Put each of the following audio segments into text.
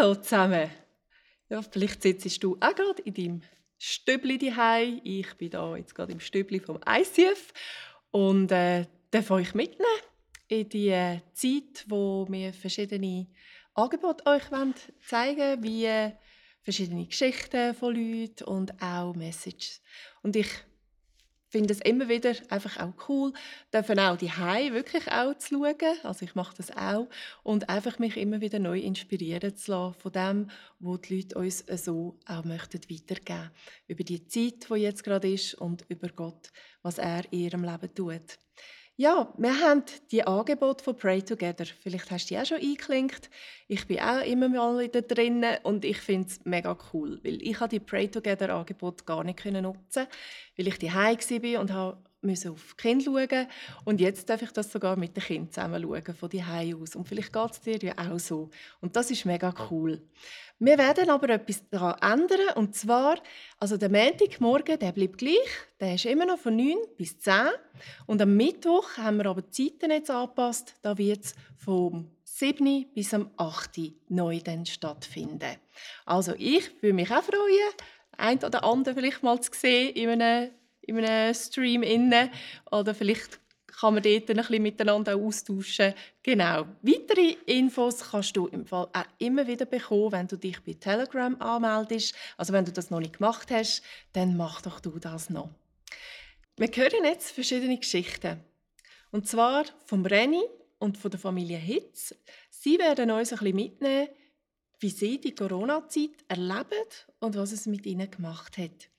Hallo zusammen. Ja, vielleicht sitzt du auch gerade in deinem Stübli daheim. Ich bin da jetzt gerade im Stübli vom ICF und äh, darf euch mitnehmen in die äh, Zeit, wo wir verschiedene Angebote euch zeigen wollen, wie äh, verschiedene Geschichten von Leuten und auch Messages. Und ich finde es immer wieder einfach auch cool, dürfen auch die Hai wirklich auch zu schauen. Also ich mache das auch und einfach mich immer wieder neu inspirieren zu lassen von dem, was die Leute uns so auch möchten weitergeben über die Zeit, die jetzt gerade ist und über Gott, was er in ihrem Leben tut. Ja, wir haben die Angebote von Pray Together. Vielleicht hast du die auch schon eingeklinkt. Ich bin auch immer mal wieder drin und ich finde es mega cool, weil ich die Pray Together Angebote gar nicht nutzen, weil ich die war und habe müssen auf die Kinder schauen und jetzt darf ich das sogar mit den Kindern zusammen schauen, von die aus. Und vielleicht geht es dir ja auch so. Und das ist mega cool. Wir werden aber etwas daran ändern. Und zwar, also der Montagmorgen, der bleibt gleich. Der ist immer noch von 9 bis 10. Und am Mittwoch haben wir aber die Zeiten jetzt angepasst. Da wird es vom 7. bis am 8. neu dann stattfinden. Also ich würde mich auch freuen, ein oder andere vielleicht mal zu sehen in einem in einem Stream inne oder vielleicht kann man dort ein bisschen miteinander austauschen. Genau. Weitere Infos kannst du im Fall auch immer wieder bekommen, wenn du dich bei Telegram anmeldest. Also wenn du das noch nicht gemacht hast, dann mach doch du das noch. Wir hören jetzt verschiedene Geschichten. Und zwar vom Renny und von der Familie Hitz. Sie werden uns ein bisschen mitnehmen, wie sie die Corona-Zeit erleben und was es mit ihnen gemacht hat.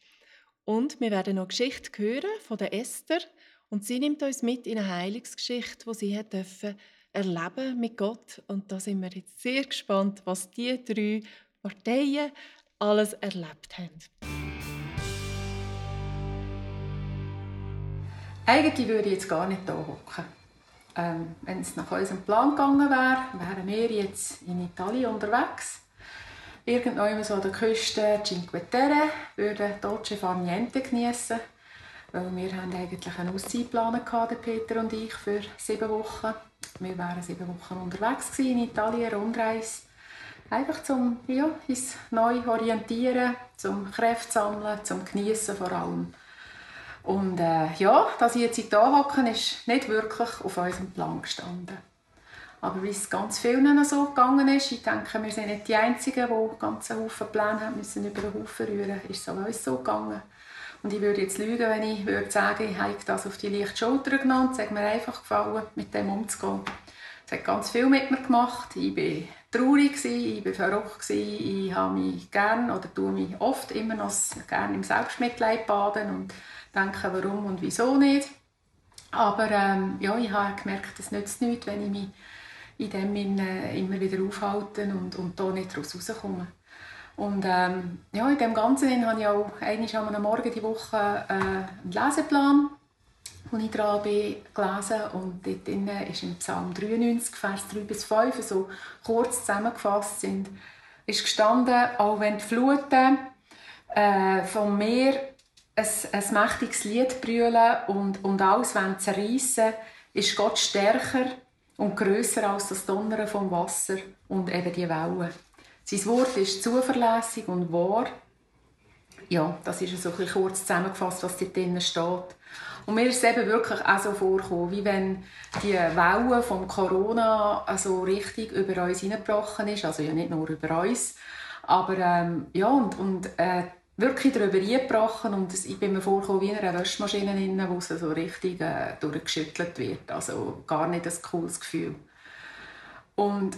Und wir werden noch Geschichte hören von der Esther und sie nimmt uns mit in eine Heilungsgeschichte, wo sie hat dürfen erleben mit Gott. Und da sind wir jetzt sehr gespannt, was die drei Parteien alles erlebt haben. Eigentlich würde ich jetzt gar nicht hier hocken. Ähm, wenn es nach unserem Plan gegangen wäre, wären wir jetzt in Italien unterwegs irgendwann so an der Küste Cinque Terre würden Dolce Far Niente geniessen. Weil wir haben eigentlich einen Auszeitplan gehabt, Peter und ich, für sieben Wochen. Wir waren sieben Wochen unterwegs in Italien, Rundreise. Einfach zum ja, uns neu orientieren, zum Kräfte sammeln, zum Geniessen vor allem. Und äh, ja, dass ich jetzt hier hocke, ist nicht wirklich auf unserem Plan gestanden. Aber wie es ganz vielen so gegangen ist, ich denke, wir sind nicht die Einzigen, die ganzen Haufen Pläne haben müssen über den Haufen rühren, ist es auch uns so gegangen. Und ich würde jetzt lügen, wenn ich würde sagen, ich habe das auf die leichte Schulter genommen es hat mir einfach gefallen, mit dem umzugehen. Es hat ganz viel mit mir gemacht. Ich war traurig, ich war verrückt, ich habe mich gerne oder tue mich oft immer noch gerne im Selbstmitleid baden und denke, warum und wieso nicht. Aber ähm, ja, ich habe gemerkt, es nützt nichts, wenn ich mich in dem äh, immer wieder aufhalten und, und da nicht daraus rauskommen. Und ähm, ja, in dem Ganzen habe ich auch einmal am Morgen die Woche äh, einen Leseplan, wo ich dran bin, gelesen und dort drin ist im Psalm 93, Vers 3 bis 5, so kurz zusammengefasst sind, ist gestanden, auch wenn die Fluten äh, vom Meer ein, ein mächtiges Lied brüllen und, und alles zerreißen, ist Gott stärker und grösser als das Donnern vom Wasser und eben die Wellen. Sein Wort ist zuverlässig und wahr. Ja, das ist so ein kurz zusammengefasst, was dort drinnen steht. Und mir ist es eben wirklich auch so vorgekommen, wie wenn die Welle von Corona so richtig über uns hineingebrochen ist. Also ja nicht nur über uns, aber ähm, ja, und, und äh, wirklich darüber eingebrochen und ich bin mir vorgekommen wie in einer Waschmaschine, drin, wo sie so richtig äh, durchgeschüttelt wird. Also gar nicht ein cooles Gefühl. Und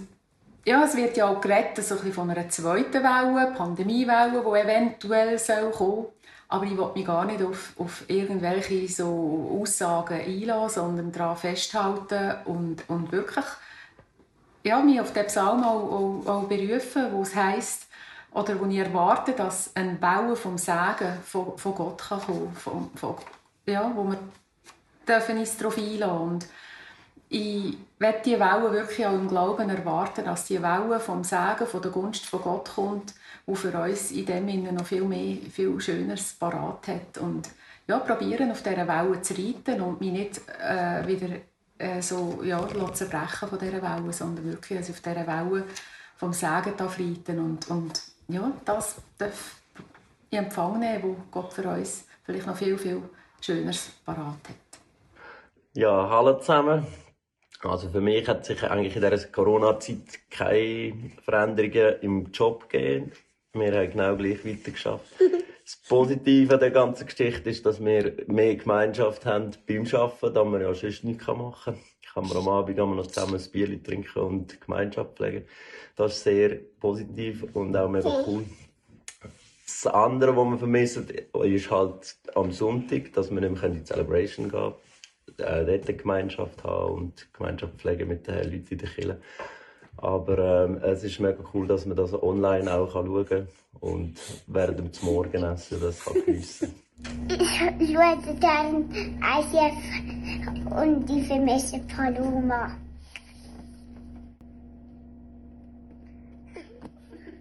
ja, es wird ja auch geredet so ein von einer zweiten Welle, Pandemiewelle, die eventuell soll kommen aber ich will mich gar nicht auf, auf irgendwelche so Aussagen einlassen, sondern daran festhalten und, und wirklich ja, mich auf den Psalm auch, auch, auch berufen, wo es heisst, oder wo ich erwarte, dass ein Bauen vom Segen von, von Gott kann kommen von, von, ja, wo wir dürfen uns darauf einlassen. Und ich werde diese Welle wirklich auch im Glauben erwarten, dass die Welle vom Segen, von der Gunst von Gott kommt, die für uns in dem Sinne noch viel mehr, viel Schöneres parat hat. Und ja, probieren auf dieser Welle zu reiten und mich nicht äh, wieder äh, so ja, zerbrechen von dieser Welle, sondern wirklich also auf dieser Welle vom Segen darf reiten und, und ja, das darf in Empfang nehmen, wo Gott für uns vielleicht noch viel, viel Schöneres parat hat. Ja, hallo zusammen. Also für mich hat sich eigentlich in dieser Corona-Zeit keine Veränderungen im Job gegeben. Wir haben genau gleich weitergeschafft. Das Positive an der ganzen Geschichte ist, dass wir mehr Gemeinschaft haben beim Arbeiten, da man ja sonst nichts machen kann. Kann man am Abend noch zusammen ein Bier trinken und Gemeinschaft pflegen. Das ist sehr positiv und auch mega cool. Das andere, was wir vermissen, ist halt am Sonntag, dass wir nicht mehr in die Celebration gehen können äh, dort eine Gemeinschaft haben und Gemeinschaft pflegen mit den Leuten in der Kirche. Aber ähm, es ist mega cool, dass man das online auch schauen kann und während dem Morgenessen das kann geniessen Ich, ich würde gerne ICF und die vermisse Paloma.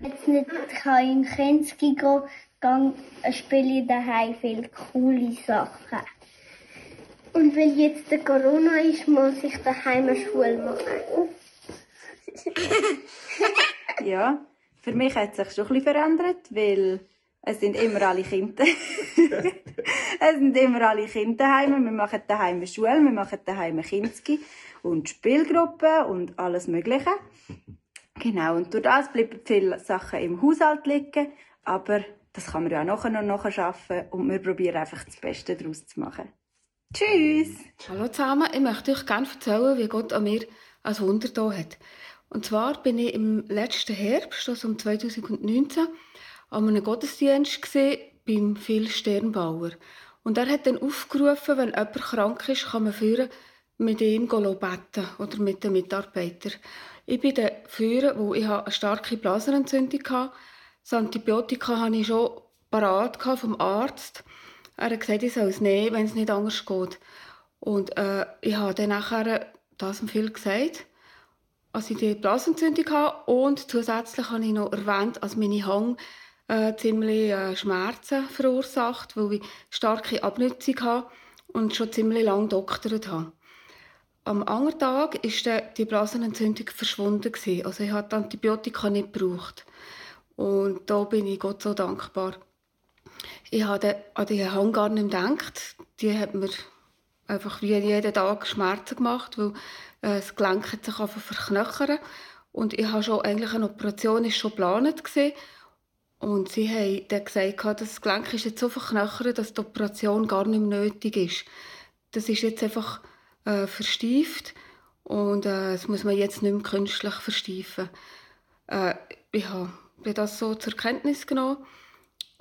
Jetzt nicht kann in Kensky gehen, spiele ich daheim viele coole Sachen. Und weil jetzt der Corona ist, muss ich daheim eine Schule machen. ja, für mich hat es sich schon ein bisschen verändert, weil es sind immer alle Kinder. es sind immer alle Kinder daheim. Wir machen daheim Schule, wir machen daheim Kinski und Spielgruppen und alles Mögliche. Genau, und durch das bleiben viele Sachen im Haushalt liegen, aber das kann man ja nachher noch nachher schaffen und wir probieren einfach das Beste daraus zu machen. Tschüss! Hallo zusammen, ich möchte euch gerne erzählen, wie Gott an mir ein Wunder da hat. Und zwar bin ich im letzten Herbst, also um 2019, an einem Gottesdienst gesehen beim Phil Sternbauer. Und er hat dann aufgerufen, wenn jemand krank ist, kann man führen mit ihm beten oder mit den Mitarbeitern. Ich bin dann führen, wo ich eine starke Blasenentzündung hatte. Das Antibiotika hatte ich schon parat vom Arzt. Er hat gesagt, ich soll es nehmen, wenn es nicht anders geht. Und äh, ich habe dann nachher das viel gesagt, als ich die Blasentzündung hatte. Und zusätzlich habe ich noch erwähnt, dass meine Hang äh, ziemlich äh, Schmerzen verursacht, weil ich starke Abnutzung habe und schon ziemlich lange doktert habe. Am anderen Tag ist die Blasenentzündung verschwunden. Also ich die Antibiotika nicht gebraucht. Und da bin ich Gott so dankbar. Ich habe an die Hang gar nicht gedacht. Die hat mir einfach wie jeden Tag Schmerzen gemacht, weil äh, das Gelenk hat sich einfach verknöchern. Und ich habe schon eigentlich eine Operation ist schon geplant gewesen. Und sie haben dann gesagt, das Gelenk ist jetzt so verknöchert, dass die Operation gar nicht mehr nötig ist. Das ist jetzt einfach äh, versteift und äh, das muss man jetzt nicht mehr künstlich versteifen. Äh, ich habe das so zur Kenntnis genommen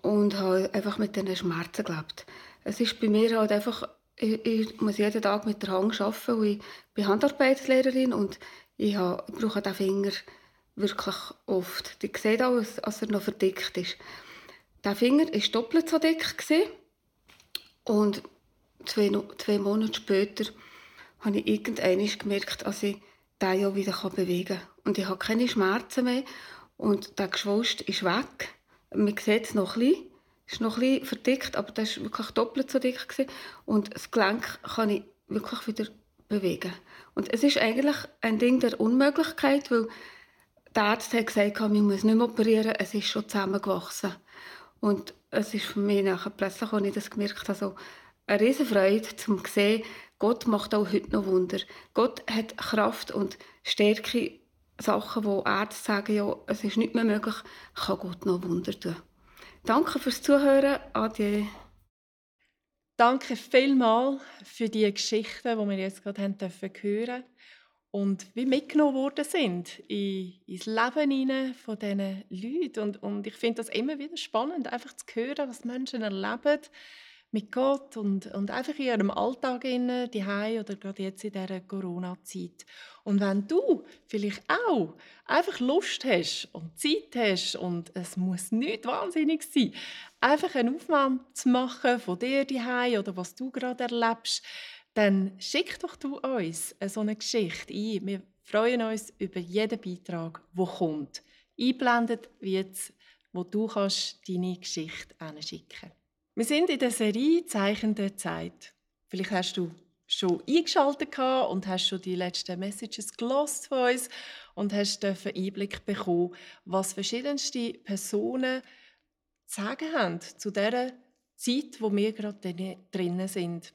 und habe einfach mit diesen Schmerzen gelebt. Es ist bei mir halt einfach, ich, ich muss jeden Tag mit der Hand arbeiten, weil ich bin Handarbeitslehrerin und ich, habe, ich brauche den Finger wirklich oft. Ich sehe auch, dass er noch verdickt ist. Der Finger war doppelt so dick. Und zwei, zwei Monate später habe ich irgendwann gemerkt, dass ich den ja wieder bewegen kann. Und ich habe keine Schmerzen mehr. Und der Geschwulst ist weg. Man sieht es noch bisschen. Es ist noch ein verdickt, aber das war wirklich doppelt so dick. Und das Gelenk kann ich wirklich wieder bewegen. Und es ist eigentlich ein Ding der Unmöglichkeit, weil der Arzt hat gesagt, man muss nicht mehr operieren, es ist schon zusammengewachsen. Und es ist für mich nachher plötzlich, als ich das gemerkt habe, so eine riesige Freude, zu sehen, Gott macht auch heute noch Wunder. Gott hat Kraft und Stärke, Sachen, wo Ärzte sagen, ja, es ist nicht mehr möglich, kann Gott noch Wunder tun. Danke fürs Zuhören. Adieu. Danke vielmals für die Geschichten, die wir jetzt gerade haben dürfen und wie mitgenommen worden sind in, ins Leben hinein von diesen Leuten. Und, und ich finde das immer wieder spannend, einfach zu hören, was Menschen erleben mit Gott und, und einfach in ihrem Alltag die oder gerade jetzt in dieser Corona-Zeit. Und wenn du vielleicht auch einfach Lust hast und Zeit hast und es muss nicht wahnsinnig sein, einfach eine Aufnahme zu machen von dir die oder was du gerade erlebst, dann schick doch du uns so eine Geschichte ein. Wir freuen uns über jeden Beitrag, der kommt. Einblendet jetzt, wo du kannst deine Geschichte hinschicken. Wir sind in der Serie Zeichen der Zeit. Vielleicht hast du schon eingeschaltet und hast schon die letzten Messages von uns und hast einen Einblick bekommen, was verschiedenste Personen zu sagen haben zu der Zeit, wo wir gerade drinnen sind.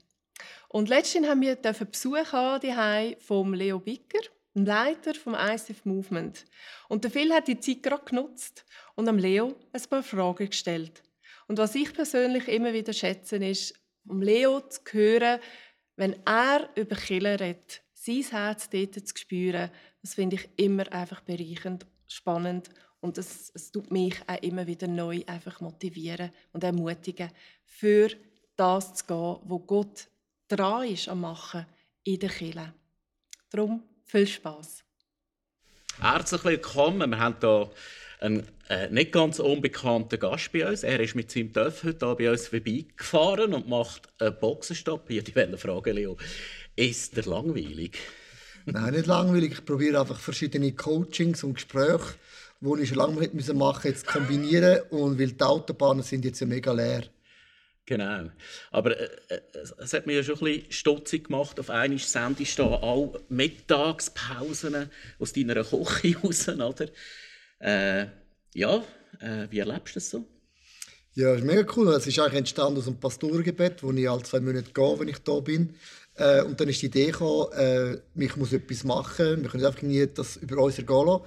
Und letztens haben wir Besuch haben vom Leo Bicker, dem Leiter vom ICF Movement. Und der Phil hat die Zeit gerade genutzt und am Leo ein paar Fragen gestellt. Und was ich persönlich immer wieder schätze, ist, um Leo zu hören, wenn er über Killer redet, sein Herz dort zu spüren, das finde ich immer einfach bereichend, spannend und es, es tut mich auch immer wieder neu einfach motivieren und ermutigen, für das zu gehen, wo Gott dran ist am Machen in der Kirche. Darum viel Spaß. Herzlich willkommen. Wir haben hier einen äh, nicht ganz unbekannten Gast bei uns. Er ist mit seinem Töff heute bei uns vorbeigefahren und macht einen Boxenstopp. Hier die Frage, Leo. Ist der langweilig? Nein, nicht langweilig. Ich probiere einfach verschiedene Coachings und Gespräche, die ich schon lange machen musste, jetzt kombinieren. Und weil die Autobahnen sind jetzt ja mega leer. Genau. Aber äh, äh, es hat mich ja schon ein bisschen stutzig gemacht. Auf einmal sendest du alle Mittagspausen aus deiner Küche raus, oder? Äh, ja, äh, wie erlebst du das so? Ja, das ist mega cool. Es ist eigentlich entstanden aus einem Pastorengebet, wo ich alle zwei Monate gehe, wenn ich da bin. Äh, und dann ist die Idee gekommen, äh, ich muss etwas machen. Wir können einfach nie das über uns ergehen lassen.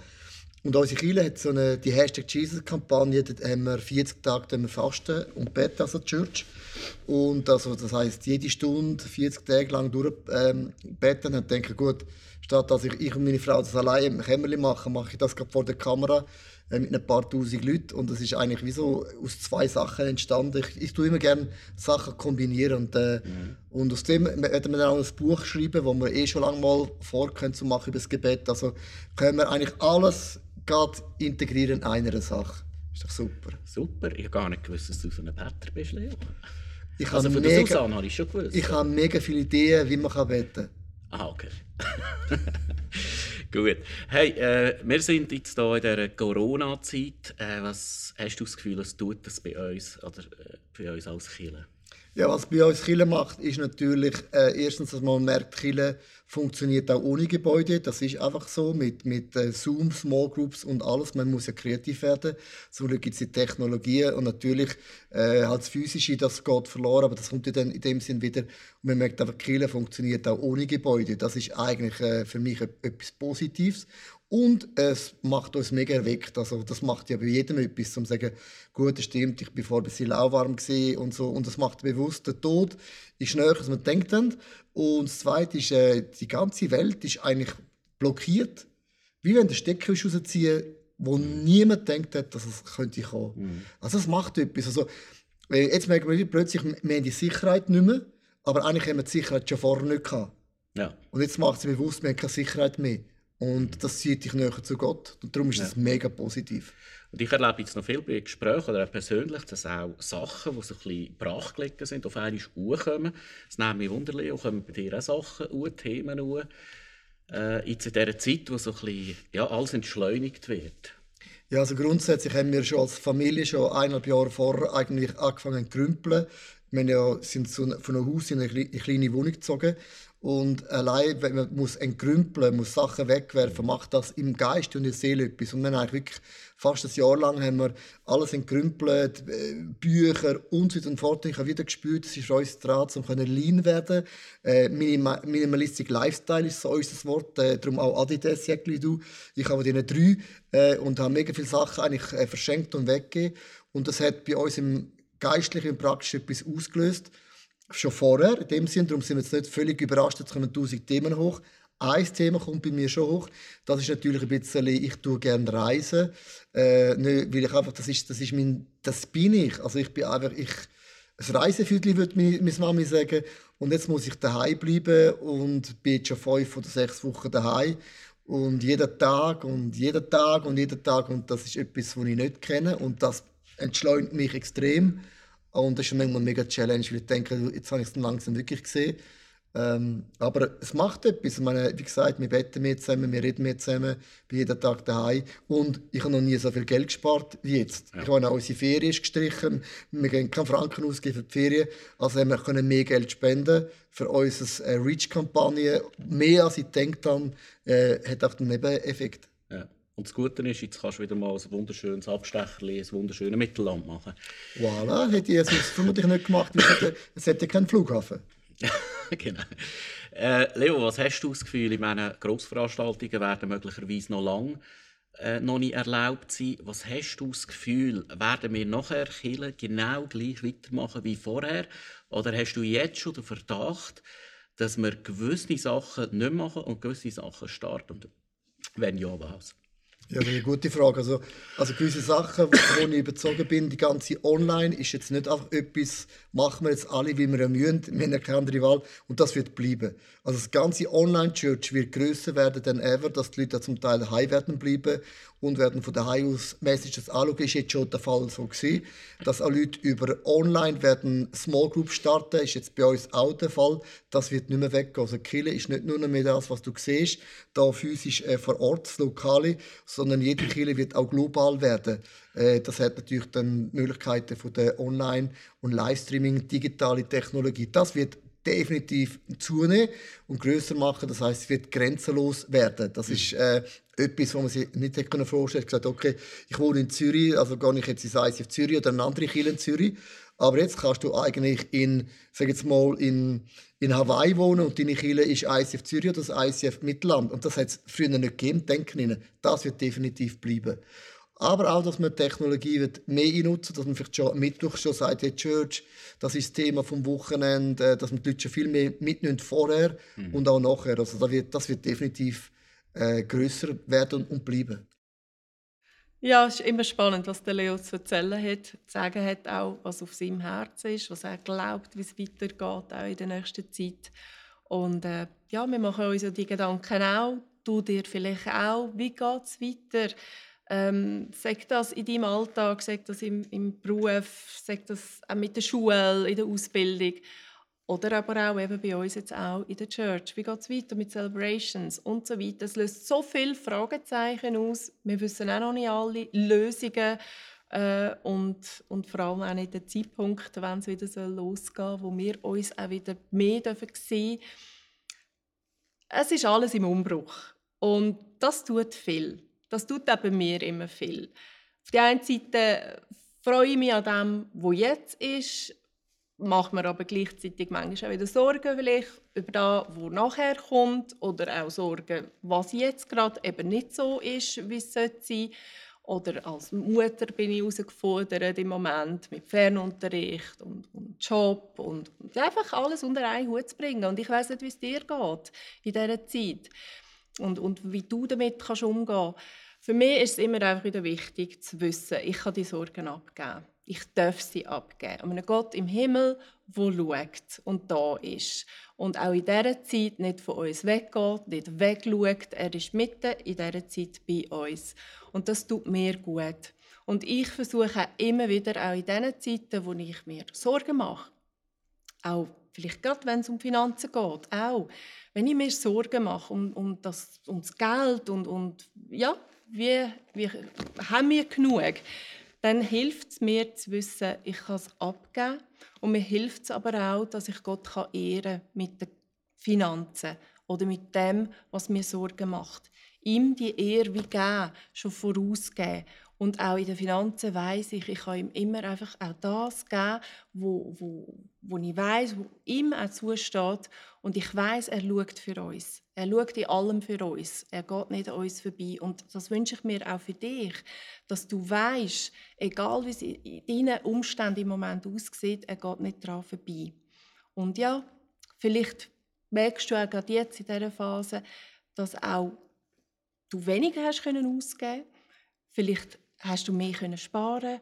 Und unsere Kirche hat so eine, die Hashtag Jesus-Kampagne, da haben wir 40 Tage wir fasten und beten als Church. Und also, das heisst, jede Stunde, 40 Tage lang durchbeten ähm, und denken, gut, statt dass ich, ich und meine Frau das alleine im Kämmerchen machen, mache ich das gerade vor der Kamera äh, mit ein paar tausend Leuten. Und das ist eigentlich wie so aus zwei Sachen entstanden. Ich, ich tue immer gerne Sachen kombinieren. Und, äh, mhm. und aus dem werden wir dann auch ein Buch schreiben, wo wir eh schon lange mal vor können zu machen über das Gebet. Also können wir eigentlich alles gerade integrieren in einer Sache. Ist doch super. Super. Ich habe gar nicht gewusst, dass du so ein Peter bist, Leo. Ich also von mega, der Susanne habe ich schon gewusst. Ich habe mega viele Ideen, wie man beten kann. Ah, okay. Gut. Hey, äh, wir sind jetzt hier in dieser Corona-Zeit. Äh, was hast du das Gefühl, was tut das bei uns oder äh, bei uns als Kirche? Ja, was bei uns Chile macht, ist natürlich äh, erstens, dass man merkt, Chile funktioniert auch ohne Gebäude. Das ist einfach so mit, mit äh, Zoom, Small Groups und alles. Man muss ja kreativ werden. Zum gibt es die Technologien und natürlich äh, halt das Physische, das geht verloren, aber das kommt ja dann in dem Sinn wieder. Und man merkt einfach, Chile funktioniert auch ohne Gebäude. Das ist eigentlich äh, für mich etwas Positives. Und es macht uns mega erweckt. Also, das macht ja bei jedem etwas, um zu sagen, gut, das stimmt, ich bin vorher ein bisschen lauwarm und so. Und das macht bewusst, der Tod ist näher, als man denkt. Und das Zweite ist, äh, die ganze Welt ist eigentlich blockiert. Wie wenn der Stecker rausziehen wo niemand denkt hat, dass es könnte kommen. Mhm. Also das macht etwas. Also, äh, jetzt merken wir plötzlich, wir haben die Sicherheit nicht mehr, aber eigentlich haben wir die Sicherheit schon vorher nicht gehabt. Ja. Und jetzt macht es bewusst, wir haben keine Sicherheit mehr. Und das zieht dich näher zu Gott. Und darum ist das mega positiv. Und ich erlebe jetzt noch viel bei Gesprächen oder auch persönlich, dass auch Sachen, die so ein bisschen brachgelegt sind, auf einmal hochkommen. Es nimmt mich Wunder, Leo, kommen bei dir auch Sachen hoch, Themen hoch. Äh, jetzt in dieser Zeit, wo so ein bisschen, ja, alles entschleunigt wird. Ja, also grundsätzlich haben wir schon als Familie schon eineinhalb Jahre vorher eigentlich angefangen zu grümpeln. Wir ja, sind von einem Haus in eine kleine Wohnung gezogen und allein, wenn man muss entgrümpeln muss, Sachen wegwerfen, macht das im Geist und in der Seele etwas. Und dann eigentlich wirklich fast ein Jahr lang haben wir alles entgrümpelt, äh, Bücher und so und fort. Ich habe wieder gespürt, es ist für uns dran, um lean werden äh, Minimalistic Lifestyle ist so unser Wort, äh, darum auch Adidas, du. Ich habe diese drei äh, und habe mega viele Sachen eigentlich äh, verschenkt und weggegeben. Und das hat bei uns im Geistlichen und Praktischen etwas ausgelöst schon vorher. In dem Sinne, darum sind wir jetzt nicht völlig überrascht, jetzt kommen tausend Themen hoch. Ein Thema kommt bei mir schon hoch. Das ist natürlich ein bisschen, ich tue gerne reisen. Äh, nicht, weil ich einfach, das ist, das ist mein, das bin ich. Also ich bin einfach, ich, ein Reisefüdli würde meine Mami sagen. Und jetzt muss ich daheim bleiben und bin jetzt schon fünf oder sechs Wochen daheim. Und jeden Tag und jeden Tag und jeden Tag. Und das ist etwas, was ich nicht kenne. Und das entschleunigt mich extrem. Und das ist manchmal eine mega Challenge, weil ich denke, jetzt habe ich es langsam wirklich gesehen. Ähm, aber es macht etwas. Ich meine, wie gesagt, wir beten mehr zusammen, wir reden mehr zusammen, bin jeden Tag daheim. Und ich habe noch nie so viel Geld gespart wie jetzt. Ja. Ich habe auch unsere Ferien gestrichen. Wir gehen keinen Franken ausgeben für die Ferien. Also wir können mehr Geld spenden für unsere äh, Reach-Kampagne. Mehr als ich denke dann, äh, hat auch den Nebeneffekt. Und das Gute ist, jetzt kannst du wieder mal ein wunderschönes Abstecherli, ein wunderschönes Mittelland machen. Voilà, hätte ich jetzt vermutlich nicht gemacht, weil es hätte keinen Flughafen. genau. Äh, Leo, was hast du das Gefühl, ich meine, Grossveranstaltungen werden möglicherweise noch lange äh, noch nicht erlaubt sein. Was hast du das Gefühl, werden wir nachher Kirche genau gleich weitermachen wie vorher? Oder hast du jetzt schon den Verdacht, dass wir gewisse Sachen nicht machen und gewisse Sachen starten? Wenn ja, was? Ja, das ist eine gute Frage. Also, also gewisse Sachen, wo ich überzogen bin, die ganze Online ist jetzt nicht einfach etwas, machen wir jetzt alle, wie wir müssen, wir haben keine andere Wahl und das wird bleiben. Also das ganze Online-Church wird größer werden denn ever, dass die Leute zum Teil heim werden bleiben und werden von daheim aus Messages anschauen. Ist jetzt schon der Fall so gewesen, dass auch Leute über Online werden Small Group starten, ist jetzt bei uns auch der Fall. Das wird nicht mehr weggehen. Also Kille ist nicht nur mehr das, was du siehst, da physisch äh, vor Ort, das Lokale, sondern jede Kille wird auch global werden. Äh, das hat natürlich dann Möglichkeiten von der Online- und Livestreaming, digitale Technologie. Das wird definitiv zunehmen und größer machen. Das heißt, es wird grenzenlos werden. Das ist äh, etwas, was man sich nicht hätte vorstellen können. Ich gesagt, okay, ich wohne in Zürich, also gehe ich jetzt ins ICF Zürich oder eine andere Kirche in Zürich. Aber jetzt kannst du eigentlich in, sag jetzt mal, in, in Hawaii wohnen und deine Kirche ist ICF Zürich oder das ICF Mittelland. Und das hat es früher nicht gegeben, denken ihnen. Das wird definitiv bleiben. Aber auch, dass man Technologie wird mehr einnutzen dass man vielleicht schon Mittwoch schon sagt, hey Church, das ist das Thema vom Wochenende, äh, dass man die Leute schon viel mehr mitnehmen vorher mhm. und auch nachher. Also das wird, das wird definitiv äh, größer werden und bleiben. Ja, es ist immer spannend, was der Leo zu erzählen hat, zu sagen hat, auch was auf seinem Herzen ist, was er glaubt, wie es weitergeht, auch in der nächsten Zeit. Und äh, ja, wir machen uns ja die Gedanken auch. Du dir vielleicht auch. Wie geht es weiter? Ähm, sag das in deinem Alltag, sag das im, im Beruf, sag das auch mit der Schule, in der Ausbildung. Oder aber auch eben bei uns jetzt auch in der Church. Wie geht es weiter mit Celebrations und so weiter? Es löst so viele Fragezeichen aus. Wir wissen auch noch nicht alle Lösungen äh, und, und vor allem auch nicht den Zeitpunkt, wenn es wieder losgehen soll, wo wir uns auch wieder mehr dürfen sehen Es ist alles im Umbruch und das tut viel. Das tut eben mir immer viel. Auf der einen Seite freue ich mich an dem, was jetzt ist, macht mir aber gleichzeitig manchmal auch wieder Sorgen vielleicht über das, was nachher kommt oder auch Sorgen, was jetzt gerade eben nicht so ist, wie es sein sollte. Oder als Mutter bin ich herausgefordert im Moment mit Fernunterricht und, und Job und, und, einfach alles unter einen Hut zu bringen. Und ich weiß nicht, wie es dir geht in dieser Zeit und, und wie du damit kannst umgehen kannst. Für mich ist es immer einfach wieder wichtig zu wissen, ich kann die Sorgen abgeben. Ich darf sie abgeben. Und einem Gott im Himmel, der schaut und da ist. Und auch in dieser Zeit nicht von uns weggeht, nicht wegschaut. Er ist mitten in dieser Zeit bei uns. Und das tut mir gut. Und ich versuche immer wieder, auch in diesen Zeiten, wo ich mir Sorgen mache, auch vielleicht gerade wenn es um Finanzen geht, auch wenn ich mir Sorgen mache um, um, das, um das Geld und, und ja, wie, wie haben wir genug, dann hilft es mir zu wissen, ich kann es abgeben. Und mir hilft es aber auch, dass ich Gott kann ehren mit den Finanzen oder mit dem, was mir Sorgen macht. Ihm die Ehre wie geben, schon vorausgeben. Und auch in den Finanzen weiß ich, ich kann ihm immer einfach auch das geben, wo, wo, wo ich weiß, wo ihm auch zusteht. Und ich weiß, er schaut für uns. Er schaut in allem für uns. Er geht nicht an uns vorbei. Und das wünsche ich mir auch für dich, dass du weißt, egal wie es in deinen Umständen im Moment aussieht, er geht nicht daran vorbei. Und ja, vielleicht merkst du auch gerade jetzt in dieser Phase, dass auch du weniger hast können ausgeben. Vielleicht hast du mehr können sparen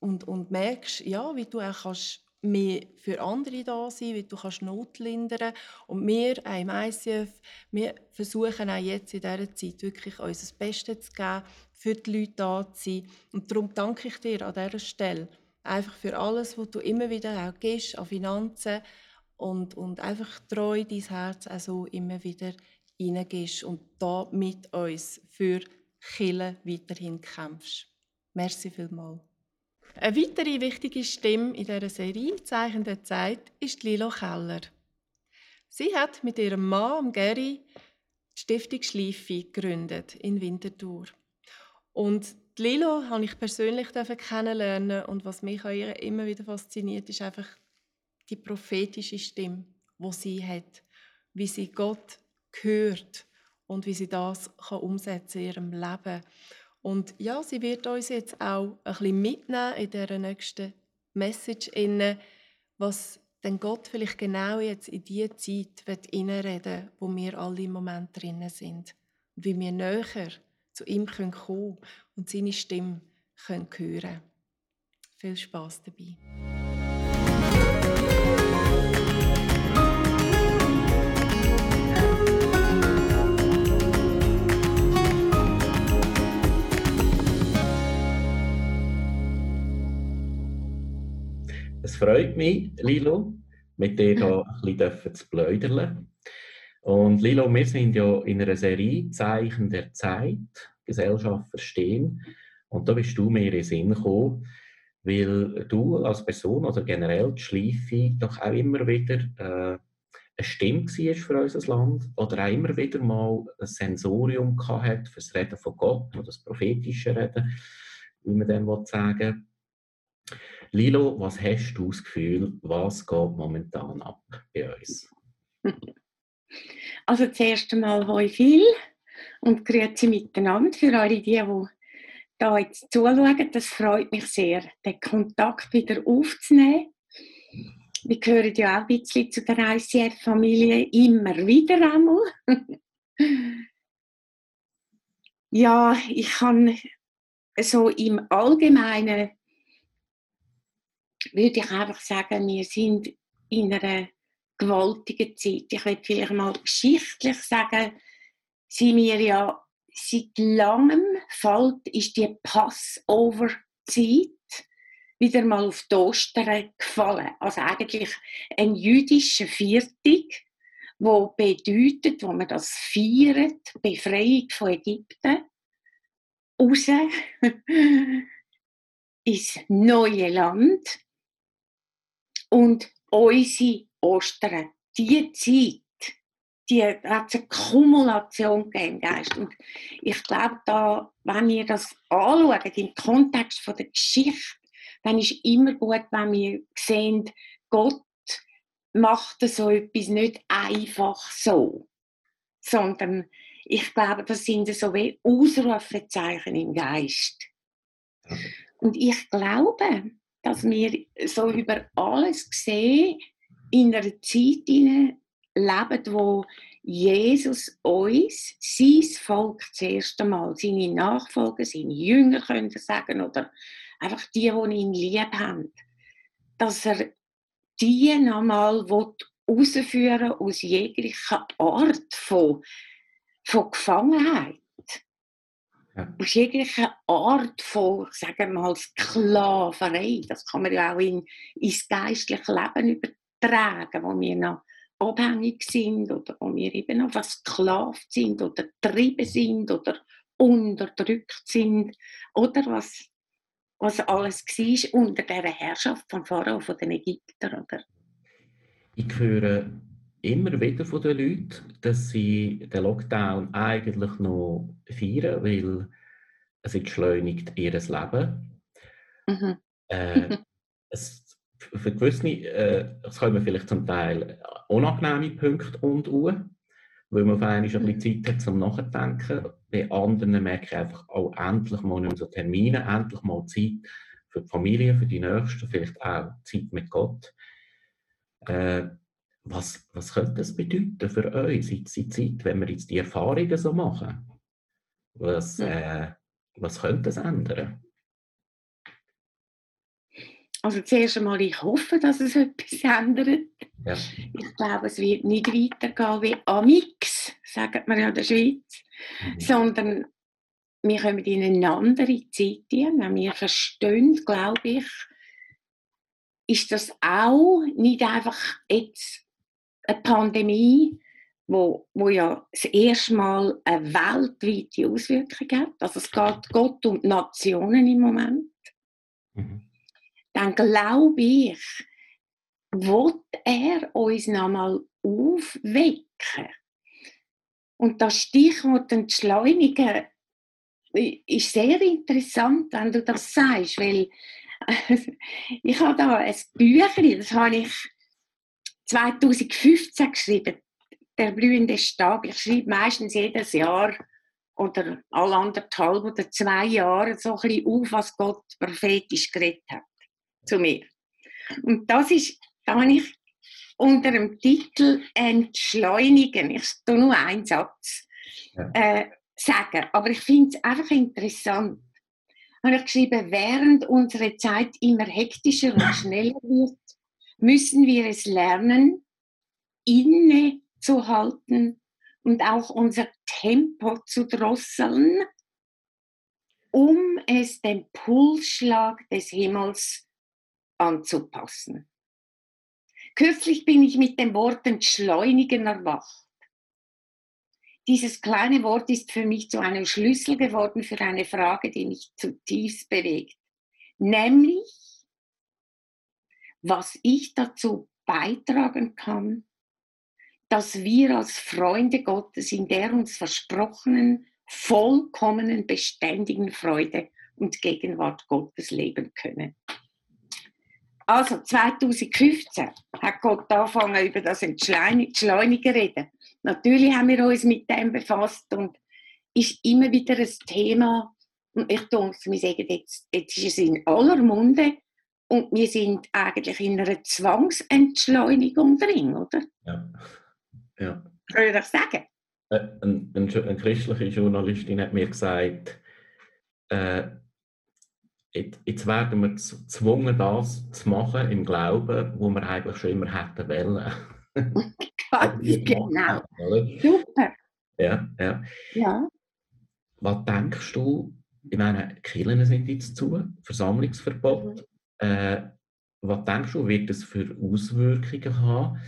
und, und merkst, ja, wie du auch kannst mehr für andere da sein, wie du kannst Not lindern. Und wir auch im ICF, wir versuchen auch jetzt in dieser Zeit wirklich uns das Beste zu geben, für die Leute da zu sein. Und darum danke ich dir an dieser Stelle einfach für alles, was du immer wieder auch gibst an Finanzen und, und einfach treu dein Herz also immer wieder hineingehst und da mit uns für Kille weiterhin kämpfst. Merci vielmals. Eine weitere wichtige Stimme in dieser Serie Zeichen der Zeit ist Lilo Keller. Sie hat mit ihrem Mann, Gary, die Stiftung Schleife gegründet in Winterthur. Und Lilo habe ich persönlich kennenlernen und was mich an ihr immer wieder fasziniert, ist einfach die prophetische Stimme, wo sie hat, wie sie Gott hört und wie sie das kann umsetzen in ihrem Leben. Und ja, sie wird uns jetzt auch ein bisschen mitnehmen in der nächsten Message was denn Gott vielleicht genau jetzt in die Zeit wird reinreden, wo wir alle im Moment drinnen sind, und wie wir näher zu ihm kommen können und seine Stimme können hören. Viel Spaß dabei. Freut mich, Lilo, mit dir hier ein bisschen zu plaudern. Und Lilo, wir sind ja in einer Serie Zeichen der Zeit, Gesellschaft verstehen. Und da bist du mir in den Sinn gekommen, weil du als Person oder generell die Schleife doch auch immer wieder äh, eine Stimme war für unser Land oder auch immer wieder mal ein Sensorium hatte für das Reden von Gott oder das prophetische Reden, wie man dem sagen will. Lilo, was hast du das Gefühl, was geht momentan ab bei uns? Also zuerst einmal hoi viel und grüezi miteinander für alle die, die da jetzt zuschauen. Das freut mich sehr, den Kontakt wieder aufzunehmen. Wir gehören ja auch ein bisschen zu der ICF-Familie, immer wieder einmal. ja, ich kann so im Allgemeinen würde ich einfach sagen, wir sind in einer gewaltigen Zeit. Ich will vielleicht mal geschichtlich sagen, sind wir ja seit langem fällt, ist die Passover-Zeit wieder mal auf die Ostern gefallen. Also eigentlich ein jüdischer Viertag, wo bedeutet, wo man das feiert, Befreiung von Ägypten, raus ins neue Land und unsere Ostern, die Zeit, die hat eine Kumulation im Geist. Und ich glaube, da, wenn wir das anschauen, im Kontext von der Geschichte, dann ist immer gut, wenn wir sehen, Gott macht so etwas nicht einfach so, sondern ich glaube, das sind so wie Ausrufezeichen im Geist. Und ich glaube, dass wir so über alles sehen, in einer Zeit leben, wo Jesus uns, sein Volk das erste Mal, seine Nachfolger, seine Jünger können sagen, oder einfach die, die ihn lieb haben, dass er die nochmal herausführen aus jeglicher Art von, von Gefangenheit. Ja. Aus jeglicher Art von, sagen wir mal, Sklaverei. Das kann man ja auch in, ins geistliche Leben übertragen, wo wir noch abhängig sind oder wo wir eben noch versklavt sind oder getrieben sind oder unterdrückt sind oder was, was alles war unter der Herrschaft von Pharao, von den Ägyptern. Oder? Ich höre immer wieder von den Leuten, dass sie den Lockdown eigentlich noch feiern, weil es entschleunigt ihr Leben. Mhm. Äh, es, für gewisse äh, es kommen vielleicht zum Teil unangenehme Punkte und an, weil man auf einmal ein bisschen Zeit hat zum Nachdenken. Bei anderen merke ich einfach auch endlich mal nicht so Termine, endlich mal Zeit für die Familie, für die Nächsten, vielleicht auch Zeit mit Gott. Äh, was, was könnte das bedeuten für uns in dieser Zeit, wenn wir jetzt die Erfahrungen so machen? Was, äh, was könnte das ändern? Also zuerst einmal, ich hoffe, dass es etwas ändert. Ja. Ich glaube, es wird nicht weitergehen wie Amix, sagt man ja in der Schweiz, mhm. sondern wir kommen in eine andere Zeit. Wenn wir verstehen, glaube ich, ist das auch nicht einfach jetzt eine Pandemie, wo, wo ja das erste Mal eine weltweite Auswirkung hat. Also es geht Gott um die Nationen im Moment. Mhm. Dann glaube ich, wird er uns nochmal aufwecken. Und das Stichwort entschleunigen ist sehr interessant, wenn du das sagst, weil ich habe da ein Büchlein, das habe ich 2015 geschrieben, der blühende Stab. Ich schreibe meistens jedes Jahr oder alle anderthalb oder zwei Jahre so ein bisschen auf, was Gott prophetisch geredet hat zu mir. Und das ist, da habe ich unter dem Titel Entschleunigen, ich tue nur einen Satz, ja. äh, sagen, aber ich finde es einfach interessant. Habe ich geschrieben, während unsere Zeit immer hektischer und schneller wird, müssen wir es lernen, innezuhalten und auch unser Tempo zu drosseln, um es dem Pulsschlag des Himmels anzupassen. Kürzlich bin ich mit dem Wort entschleunigen erwacht. Dieses kleine Wort ist für mich zu einem Schlüssel geworden für eine Frage, die mich zutiefst bewegt. Nämlich, was ich dazu beitragen kann, dass wir als Freunde Gottes in der uns versprochenen, vollkommenen, beständigen Freude und Gegenwart Gottes leben können. Also 2015 hat Gott angefangen über das Entschleunigen reden. Natürlich haben wir uns mit dem befasst und ist immer wieder ein Thema. Und ich denke, jetzt, jetzt ist es in aller Munde und wir sind eigentlich in einer Zwangsentschleunigung drin, oder? Ja. ja. Kann ich das sagen? Äh, eine, eine, eine christliche Journalistin hat mir gesagt, äh, jetzt werden wir gezwungen, das zu machen im Glauben, wo wir eigentlich schon immer hätten wollen. genau. Super. Ja, ja. ja. Was denkst du, ich meine, Kirchen sind jetzt zu, Versammlungsverbot. Äh, was denkst du, wird das für Auswirkungen haben?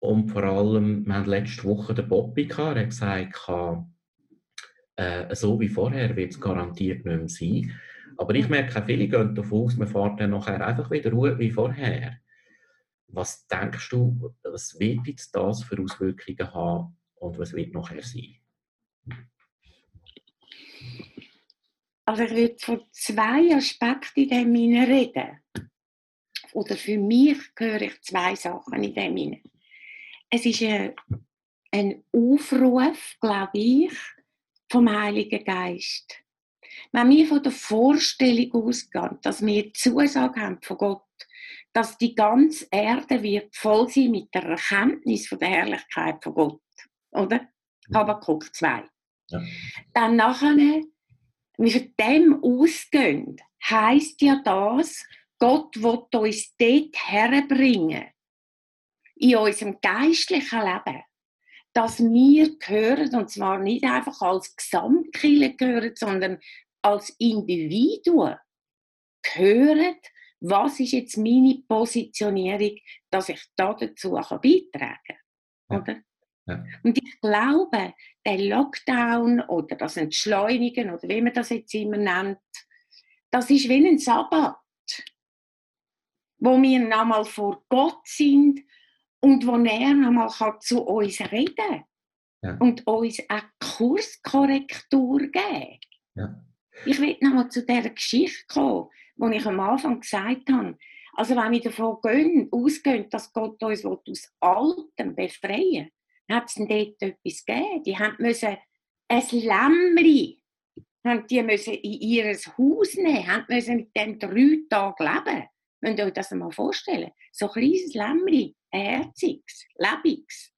Und vor allem, wir hatten letzte Woche den Bobby gehabt, er hat gesagt, äh, so wie vorher wird es garantiert nicht mehr sein. Aber ich merke, viele gehen davon aus, man fährt dann nachher einfach wieder Ruhe wie vorher. Was denkst du, was wird jetzt das für Auswirkungen haben und was wird nachher sein? Also ich würde von zwei Aspekten in dem reden. Oder für mich höre ich zwei Sachen in dem hinein. Es ist ein, ein Aufruf, glaube ich, vom Heiligen Geist. Wenn wir von der Vorstellung ausgehen, dass wir Zusage haben von Gott, dass die ganze Erde wird voll sein mit der Erkenntnis von der Herrlichkeit von Gott, oder? Mhm. Habakkuk 2. Ja. Dann nachher, wenn wir von dem ausgehen, heisst ja das, Gott will uns dort herbringen, in unserem geistlichen Leben, dass wir gehören, und zwar nicht einfach als Gesamtkille gehören, sondern als Individuum gehören, was ist jetzt meine Positionierung, dass ich da dazu beitragen kann. Oder? Ja. Und ich glaube, der Lockdown oder das Entschleunigen oder wie man das jetzt immer nennt, das ist wie ein Sabbat, wo wir nochmal vor Gott sind und wo er nochmal zu uns reden kann ja. und uns eine Kurskorrektur geben. Ja. Ich will nochmal zu dieser Geschichte kommen, die ich am Anfang gesagt habe. Also wenn wir davon gehen, ausgehen, dass Gott uns aus Altem befreien will, hat es dort etwas gegeben. Die haben müssen ein Lämmchen haben die müssen in ihr Haus nehmen, haben müssen mit dem drei Tage leben. Könnt ihr euch das mal vorstellen? So ein kleines Lämmchen, ein herziges, lebendiges.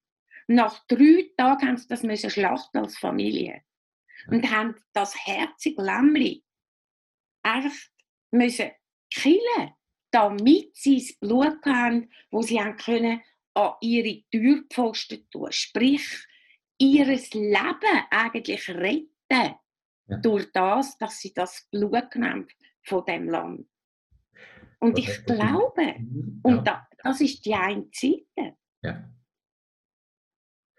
Nach drei Tagen haben sie das müssen schlachten als Familie und haben das herzige Lämmli einfach müssen killen, damit sie das Blut haben, wo sie haben können an ihre Türpfosten tun. Sprich, ihr Leben eigentlich retten ja. durch das, dass sie das Blut nehmen von dem Land. Und ich glaube, und da, das ist die eine Seite. Ja.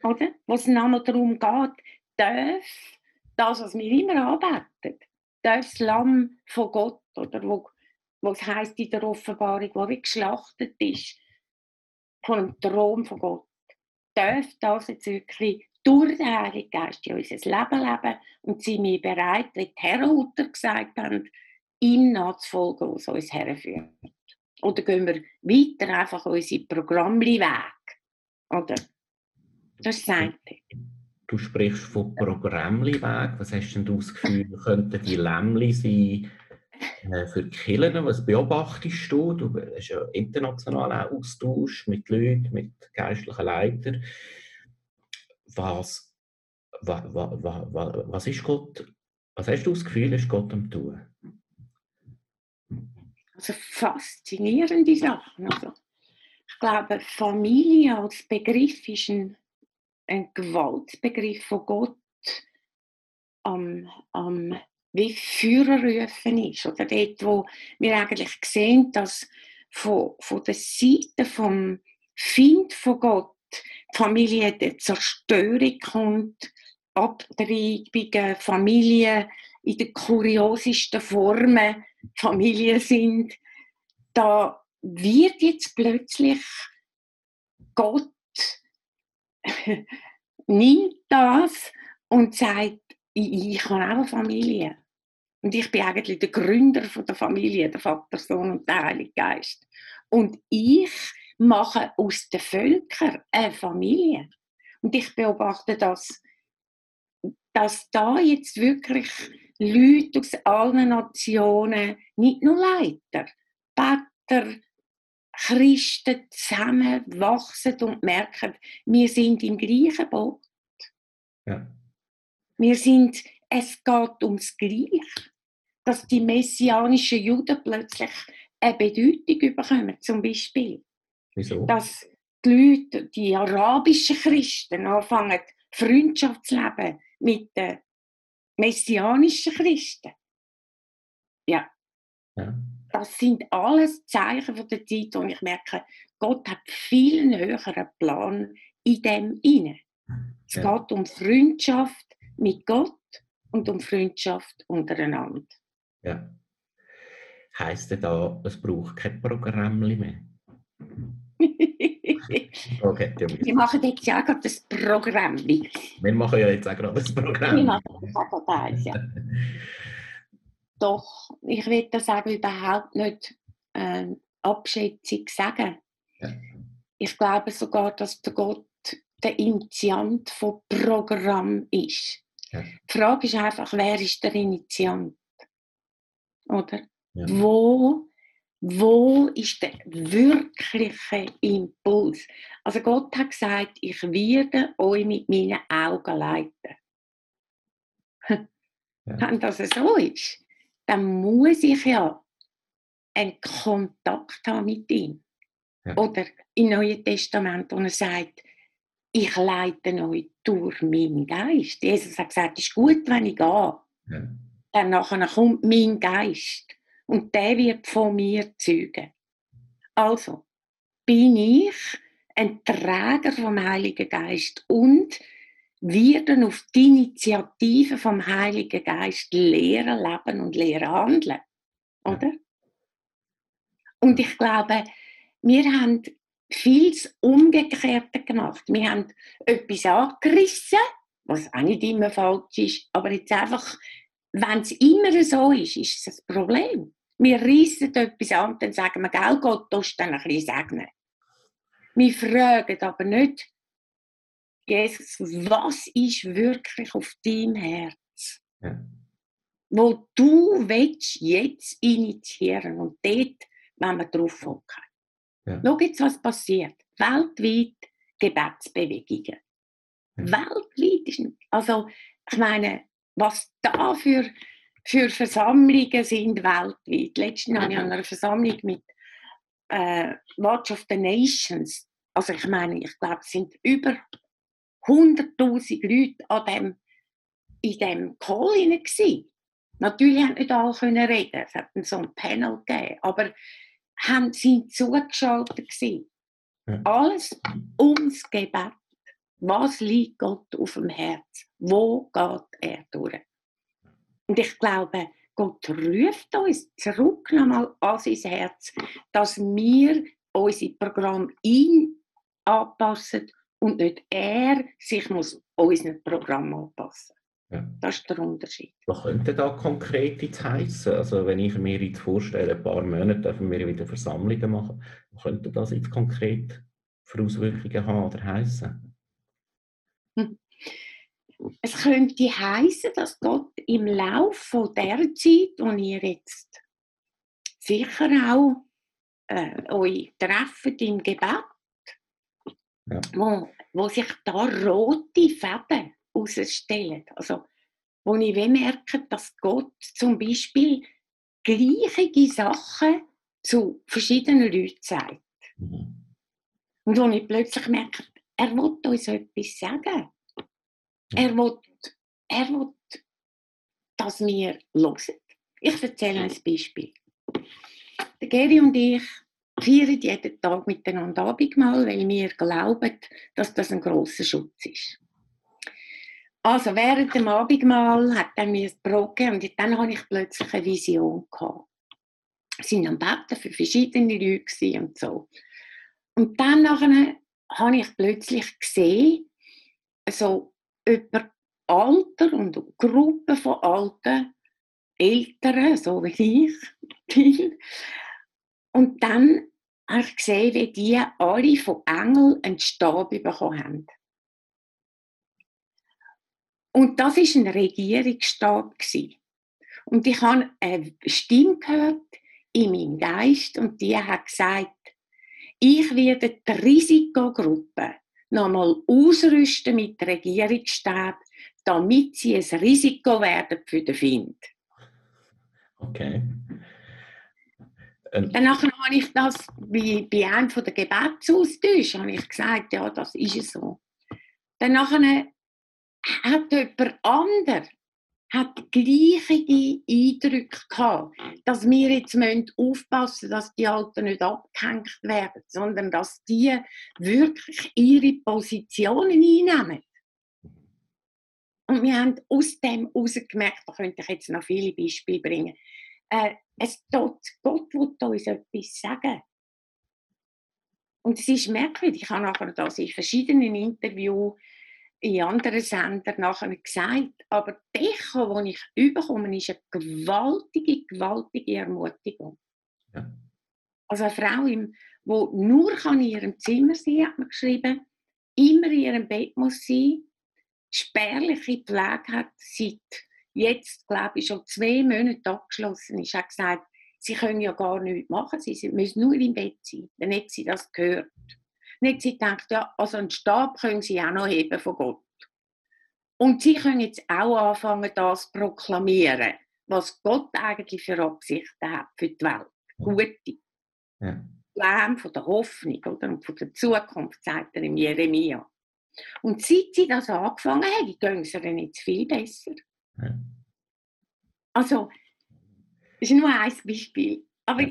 oder? Wo es nochmal darum geht, darf das, was wir immer anbeten, darf das Lamm von Gott, oder wo, es heisst in der Offenbarung, wo wie geschlachtet ist, von dem Thron von Gott, darf das jetzt wirklich durch den Heiligen Geist in unser Leben leben und sind wir bereit, wie die Herrenhuter gesagt haben, ihm nachzufolgen, was uns herführt. Oder gehen wir weiter einfach unsere Programmli-Weg? Oder? Das ist das eine. Du sprichst von Programmli-Weg. Was hast denn du das Gefühl, könnten die Lämmli sein für die Kirchen? Was beobachtest du? Du hast ja internationalen Austausch mit Leuten, mit geistlichen Leitern. Was, was, was, was, ist Gott, was hast du das Gefühl, ist Gott am tun? Also faszinierende Sachen. Also, ich glaube, Familie als Begriff ist ein, ein Gewaltbegriff von Gott am, am wie Führerrufen ist. Oder dort, wo wir eigentlich sehen, dass von, von der Seite vom Find von Gott die Familie der Zerstörung kommt, Abtreibungen, Familien in den kuriosesten Formen Familie sind, da wird jetzt plötzlich Gott nimmt das und sagt, ich, habe auch eine Familie. Und ich bin eigentlich der Gründer von der Familie, der Vater, Sohn und der Heilige Geist. Und ich mache aus den Völkern eine Familie. Und ich beobachte das, dass da jetzt wirklich Leute aus allen Nationen, nicht nur Leiter, Better, Christen zusammen wachsen und merken, wir sind im gleichen Boot. Ja. Wir sind, es geht ums Gleiche. Dass die messianischen Juden plötzlich eine Bedeutung bekommen, zum Beispiel. Wieso? Dass die Leute, die arabischen Christen, anfangen, Freundschaft zu leben mit den messianischen Christen. Ja. ja. Das sind alles Zeichen von der Zeit, wo ich merke, Gott hat viel höheren Plan in dem inne. Es ja. geht um Freundschaft mit Gott und um Freundschaft untereinander. Ja. Heißt das da, es braucht kein Programm mehr? Okay, wir machen jetzt ja gerade das Programm. Wir machen ja jetzt auch gerade das Programm. Wir machen das auch gerade ja. Doch, ich will das auch überhaupt nicht äh, Abschätzung sagen. Ja. Ich glaube sogar, dass der Gott der Initiant von Programm ist. Die Frage ist einfach, wer ist der Initiant? Oder? Ja. Wo wo ist der wirkliche Impuls? Also Gott hat gesagt, ich werde euch mit meinen Augen leiten. Ja. Wenn das so ist, dann muss ich ja einen Kontakt haben mit ihm. Ja. Oder im Neuen Testament, wo er sagt, ich leite euch durch meinen Geist. Jesus hat gesagt, es ist gut, wenn ich gehe. Ja. Dann nachher kommt mein Geist und der wird von mir zeugen. Also bin ich ein Träger vom Heiligen Geist und werden auf die Initiative vom Heiligen Geist lehren, leben und lehren handeln. Oder? Und ich glaube, wir haben vieles Umgekehrte gemacht. Wir haben etwas angerissen, was auch nicht immer falsch ist, aber jetzt einfach, wenn es immer so ist, ist es ein Problem. Wir reissen etwas an und dann sagen wir, gell, Gott, du dann ein bisschen segnen. Wir fragen aber nicht, Jesus, was ist wirklich auf deinem Herz? Ja. Wo du willst jetzt initiieren und dort wenn wir drauf hocken. Ja. Schau jetzt, was passiert. Weltweit Gebetsbewegungen. Ja. Weltweit ist, also ich meine, was da für für Versammlungen sind weltweit. Letztens habe ich an einer Versammlung mit äh, Watch of the Nations, also ich meine, ich glaube, es sind über 100.000 Leute an dem, in diesem Call gewesen. Natürlich haben nicht alle können reden, es hat so ein Panel gegeben, aber haben, sind zugeschaltet gewesen. Ja. Alles ums Gebet. Was liegt Gott auf dem Herz? Wo geht er durch? Und ich glaube, Gott ruft uns zurück nochmal an sein Herz, dass wir unser Programm ihn anpassen und nicht er sich muss unserem Programm anpassen. Ja. Das ist der Unterschied. Was könnte da konkret jetzt heissen? Also wenn ich mir jetzt vorstelle, ein paar Monate dürfen wir wieder Versammlungen machen, was könnte das jetzt konkret für Auswirkungen haben oder heissen? Hm. Es könnte heißen, dass Gott im Laufe der Zeit, wo ihr jetzt sicher auch äh, euch trefft im Gebet, ja. wo, wo sich da rote Fäden herausstellen. Also, wo ich merke, dass Gott zum Beispiel gleiche Sachen zu verschiedenen Leuten sagt. Mhm. Und wo ich plötzlich merke, er will uns etwas sagen. Er will, er will dass wir hören. Ich erzähle ein Beispiel. Der Geri und ich feiern jeden Tag miteinander Abendmahl, weil wir glauben, dass das ein grosser Schutz ist. Also während dem Abendmahl hat er mir das Brot und dann habe ich plötzlich eine Vision gehabt. Wir waren am Betten für verschiedene Leute und so. Und dann nachher habe ich plötzlich gesehen, so über Alter und Gruppen von alten Eltern, so wie ich, und dann habe ich gesehen, wie die alle von Engeln einen Stab bekommen haben. Und das war ein Regierungsstab. Und ich habe eine Stimme gehört in meinem Geist und die hat gesagt, ich werde die Risikogruppe nochmal ausrüsten mit Regierungsstab, damit sie ein Risiko werden für den Find. Okay. Ähm. Danach habe ich das bei, bei einem der Gebetsaustausch habe ich gesagt, ja, das ist es so. Danach hat jemand anderes hat gleiche Eindrücke gehabt, dass wir jetzt aufpassen müssen, dass die Alten nicht abgehängt werden, sondern dass die wirklich ihre Positionen einnehmen. Und wir haben aus dem herausgemerkt, da könnte ich jetzt noch viele Beispiele bringen, äh, es tut, Gott will uns etwas sagen. Und es ist merkwürdig, ich habe nachher das in verschiedenen Interviews in anderen Sendern nachher gesagt, aber die Echo, die ich überkomme, ist eine gewaltige, gewaltige Ermutigung. Ja. Also eine Frau, die nur in ihrem Zimmer sein kann, hat mir geschrieben, immer in ihrem Bett muss sein, spärliche Pflege hat, seit jetzt, glaube ich, schon zwei Monate abgeschlossen ist, hat gesagt, sie können ja gar nichts machen, sie müssen nur im Bett sein. Dann hat sie das gehört. Dann hat sie gedacht, ja, also einen Stab können sie auch noch heben von Gott. Und sie können jetzt auch anfangen, das zu proklamieren, was Gott eigentlich für Absichten hat für die Welt. Gute. Ja. Lärm von der Hoffnung oder? und von der Zukunft, sagt er im Jeremia. Und seit sie das angefangen haben, gehen es ihnen jetzt viel besser. Ja. Also, das ist nur ein Beispiel. Aber.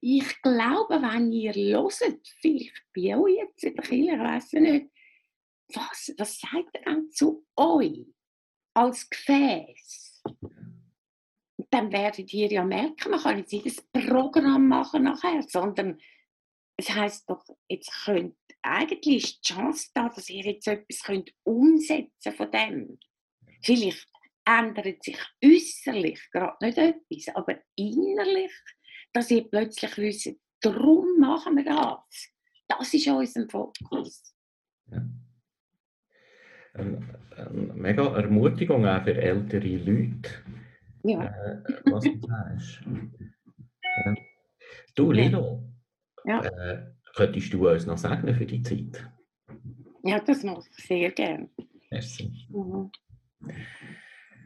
Ich glaube, wenn ihr hört, vielleicht bei euch jetzt in der Kirche, ich weiß nicht, was, was sagt er dann zu euch als Gefäß? dann werdet ihr ja merken, man kann jetzt nicht ein Programm machen nachher, sondern es heißt doch, jetzt könnt, eigentlich ist die Chance da, dass ihr jetzt etwas könnt umsetzen von dem. Vielleicht ändert sich äußerlich gerade nicht etwas, aber innerlich, dass ihr plötzlich wisst, darum machen wir das. Das ist unser Fokus. Ja. Eine, eine mega Ermutigung auch für ältere Leute. Ja. Äh, was du sagst. Äh, du, Lilo, ja. äh, könntest du uns noch sagen für die Zeit? Ja, das mache ich sehr gerne. Merci. Mhm.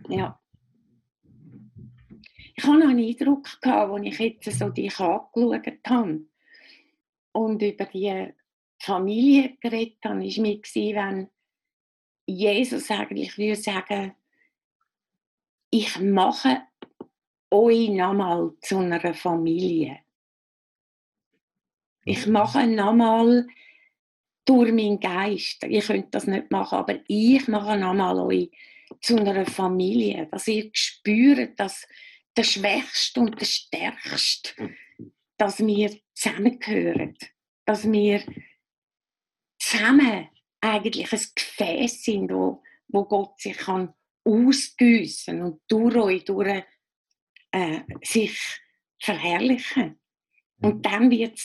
Ja. Ich hatte noch einen Eindruck, als ich jetzt so dich angeschaut habe und über die Familie geredet habe, war mir, wenn Jesus eigentlich würde sagen, ich mache euch nochmal zu einer Familie. Ich mache nochmal durch meinen Geist. Ihr könnt das nicht machen, aber ich mache nochmal euch zu einer Familie, dass ihr spürt, dass der Schwächste und der Stärkste, dass wir zusammengehören, dass wir zusammen eigentlich ein Gefäß sind, wo, wo Gott sich kann ausgüssen und durch euch durch, äh, sich verherrlichen. Und dann wird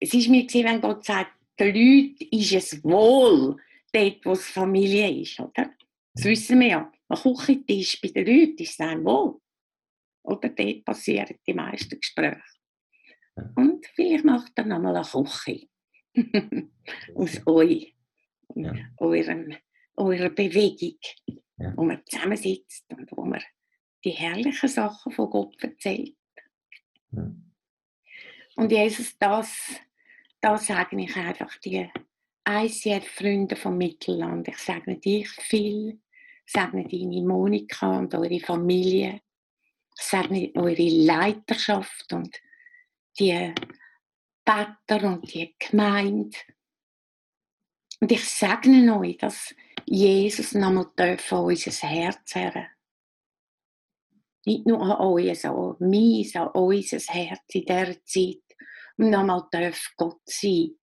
es, ist mir gesehen, wenn Gott sagt, den Leuten ist es wohl, dort, wo es Familie ist, oder? Das wissen wir ja. Am Küchentisch bei den Leuten ist es wohl. Oder dort passieren die meisten Gespräche. Und vielleicht macht er nochmal eine Küche. Aus euch. Ja. Eurem, eurer Bewegung. Ja. Wo man zusammensitzt und wo man die herrlichen Sachen von Gott erzählt. Ja. Und Jesus, das, das sage ich einfach die ICF-Freunde vom Mittelland. Ich sage dich viel, sage deine Monika und eure Familie, sage eure Leiterschaft und die Better und die Gemeinde. Und ich segne euch, dass Jesus nochmal an unser Herz hören Nicht nur an euch, sondern an mein, an unser Herz in dieser Zeit. Und nochmal darf Gott sein.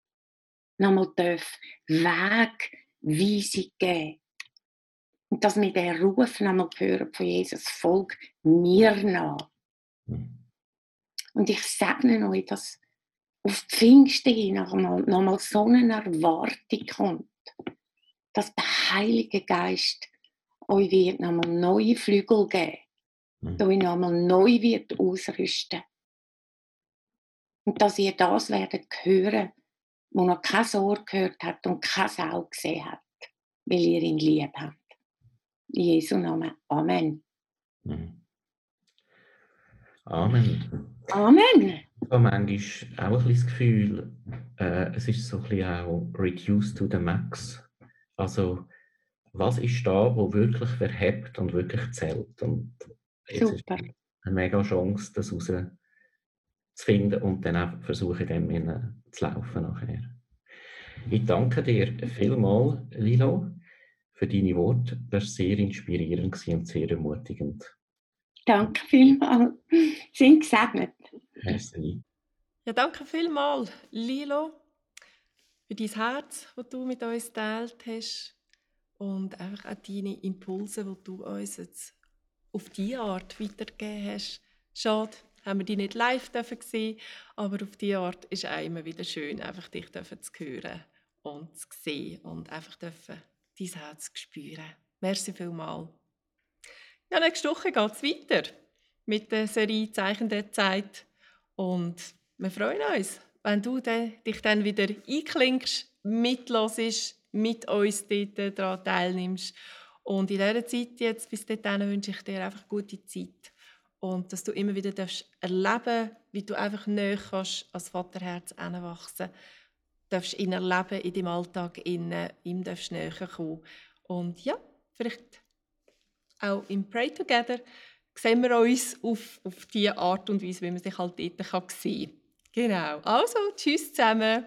Nochmal darf Wegweisung geben. Und dass wir den Ruf nochmal hören von Jesus, folg mir nach. Und ich segne euch, dass auf Pfingsten hin nochmal, nochmal so eine Erwartung kommt, dass der Heilige Geist euch wird nochmal neue Flügel geben, mhm. euch nochmal neu wird ausrüsten. Und dass ihr das werdet hören, wo noch kein Ohr gehört hat und kein Auge gesehen hat, weil ihr ihn lieb habt. In Jesu Namen. Amen. Mhm. Amen. Amen. Ich habe manchmal auch ein das Gefühl, äh, es ist so ein bisschen auch reduced to the max. Also, was ist da, wo wirklich verhebt und wirklich zählt? Und jetzt Super. ist eine mega Chance, das herauszufinden und dann auch versuchen, dem zu laufen nachher. Ich danke dir vielmals, Lilo, für deine Worte. Das war sehr inspirierend und sehr ermutigend. Danke vielmals. Sind gesegnet. Merci. Ja, danke vielmals, Lilo, für dein Herz, das du mit uns geteilt hast und einfach auch deine Impulse, die du uns jetzt auf diese Art weitergegeben hast. Schade, haben wir die nicht live gesehen, aber auf diese Art ist es auch immer wieder schön, einfach dich zu hören und zu sehen und einfach dürfen dein Herz zu spüren. Merci vielmals. Ja, nächste Woche geht es weiter mit der Serie Zeichen der Zeit. Und wir freuen uns, wenn du dich dann wieder einklinkst, mitlosest, mit uns dort daran teilnimmst. Und in dieser Zeit jetzt, bis dahin, wünsche ich dir einfach gute Zeit. Und dass du immer wieder darfst erleben wie du einfach näher kannst, als Vaterherz anwachsen darfst ihn erleben in deinem Alltag, innen, ihm darfst näher kommen. Und ja, vielleicht auch im Pray Together sehen wir uns auf, auf diese Art und Weise, wie man sich halt dort sehen kann. Genau. Also, tschüss zusammen.